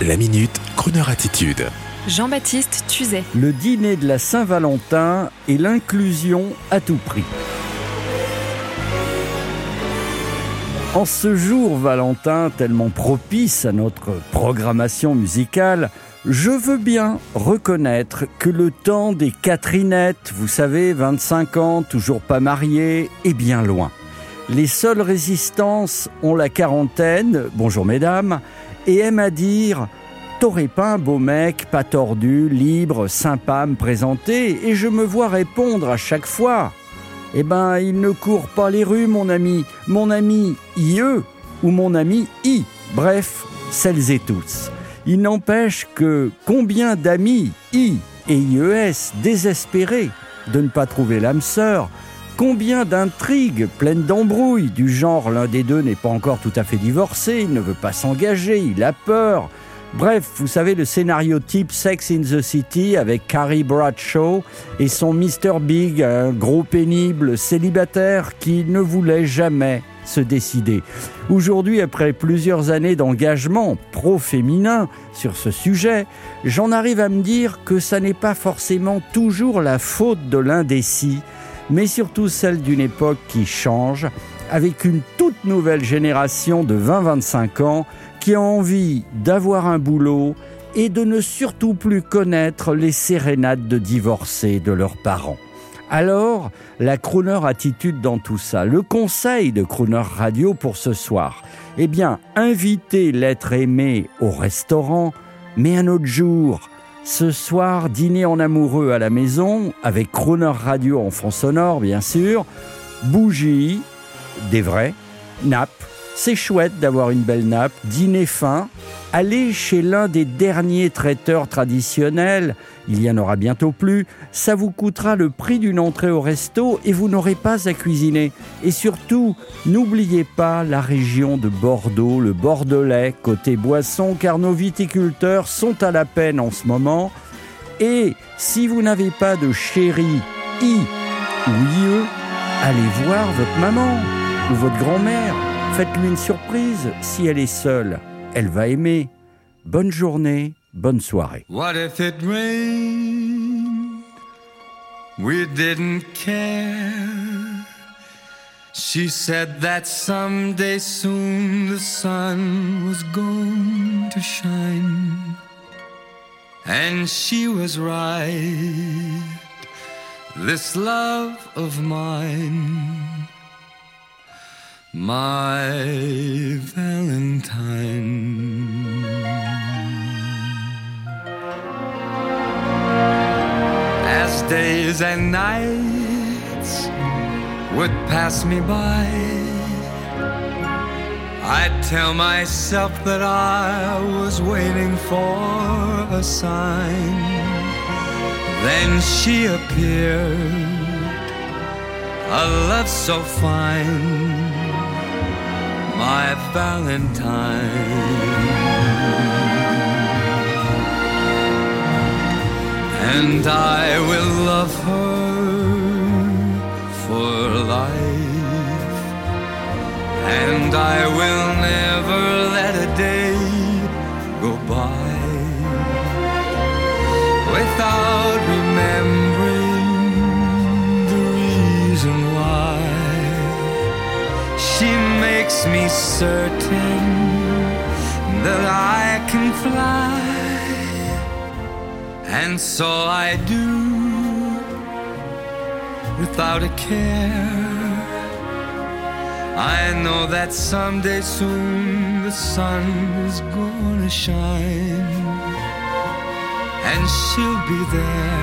La minute, Kroneur attitude. Jean-Baptiste Tuzet. Le dîner de la Saint-Valentin et l'inclusion à tout prix. En ce jour Valentin tellement propice à notre programmation musicale, je veux bien reconnaître que le temps des Catherinettes, vous savez, 25 ans, toujours pas mariées, est bien loin. Les seules résistances ont la quarantaine, bonjour mesdames, et aiment à dire un beau mec, pas tordu, libre, sympa me présenter Et je me vois répondre à chaque fois Eh ben, il ne court pas les rues, mon ami, mon ami IE ou mon ami I. Bref, celles et tous. Il n'empêche que combien d'amis I et IES désespérés de ne pas trouver l'âme sœur, Combien d'intrigues pleines d'embrouilles, du genre l'un des deux n'est pas encore tout à fait divorcé, il ne veut pas s'engager, il a peur. Bref, vous savez le scénario type Sex in the City avec Carrie Bradshaw et son Mr. Big, un gros pénible célibataire qui ne voulait jamais se décider. Aujourd'hui, après plusieurs années d'engagement pro-féminin sur ce sujet, j'en arrive à me dire que ça n'est pas forcément toujours la faute de l'indécis, mais surtout celle d'une époque qui change, avec une toute nouvelle génération de 20-25 ans qui a envie d'avoir un boulot et de ne surtout plus connaître les sérénades de divorcés de leurs parents. Alors, la crooner attitude dans tout ça, le conseil de Crooner Radio pour ce soir, eh bien, inviter l'être aimé au restaurant, mais un autre jour, ce soir, dîner en amoureux à la maison, avec Croner Radio en fond sonore, bien sûr, bougies, des vrais, nappes. C'est chouette d'avoir une belle nappe, dîner fin, aller chez l'un des derniers traiteurs traditionnels, il y en aura bientôt plus, ça vous coûtera le prix d'une entrée au resto et vous n'aurez pas à cuisiner. Et surtout, n'oubliez pas la région de Bordeaux, le Bordelais, côté boisson, car nos viticulteurs sont à la peine en ce moment. Et si vous n'avez pas de chéri I ou IE, allez voir votre maman ou votre grand-mère. Faites-lui une surprise si elle est seule. Elle va aimer. Bonne journée, bonne soirée. What if it rained? We didn't care. She said that someday soon the sun was going to shine. And she was right. This love of mine my Valentine. As days and nights would pass me by, I'd tell myself that I was waiting for a sign. Then she appeared, a love so fine my Valentine. And I will love her for life. And I will never let a day go by without she makes me certain that I can fly. And so I do without a care. I know that someday soon the sun is gonna shine. And she'll be there.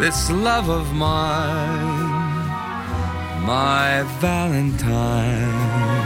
This love of mine my Valentine.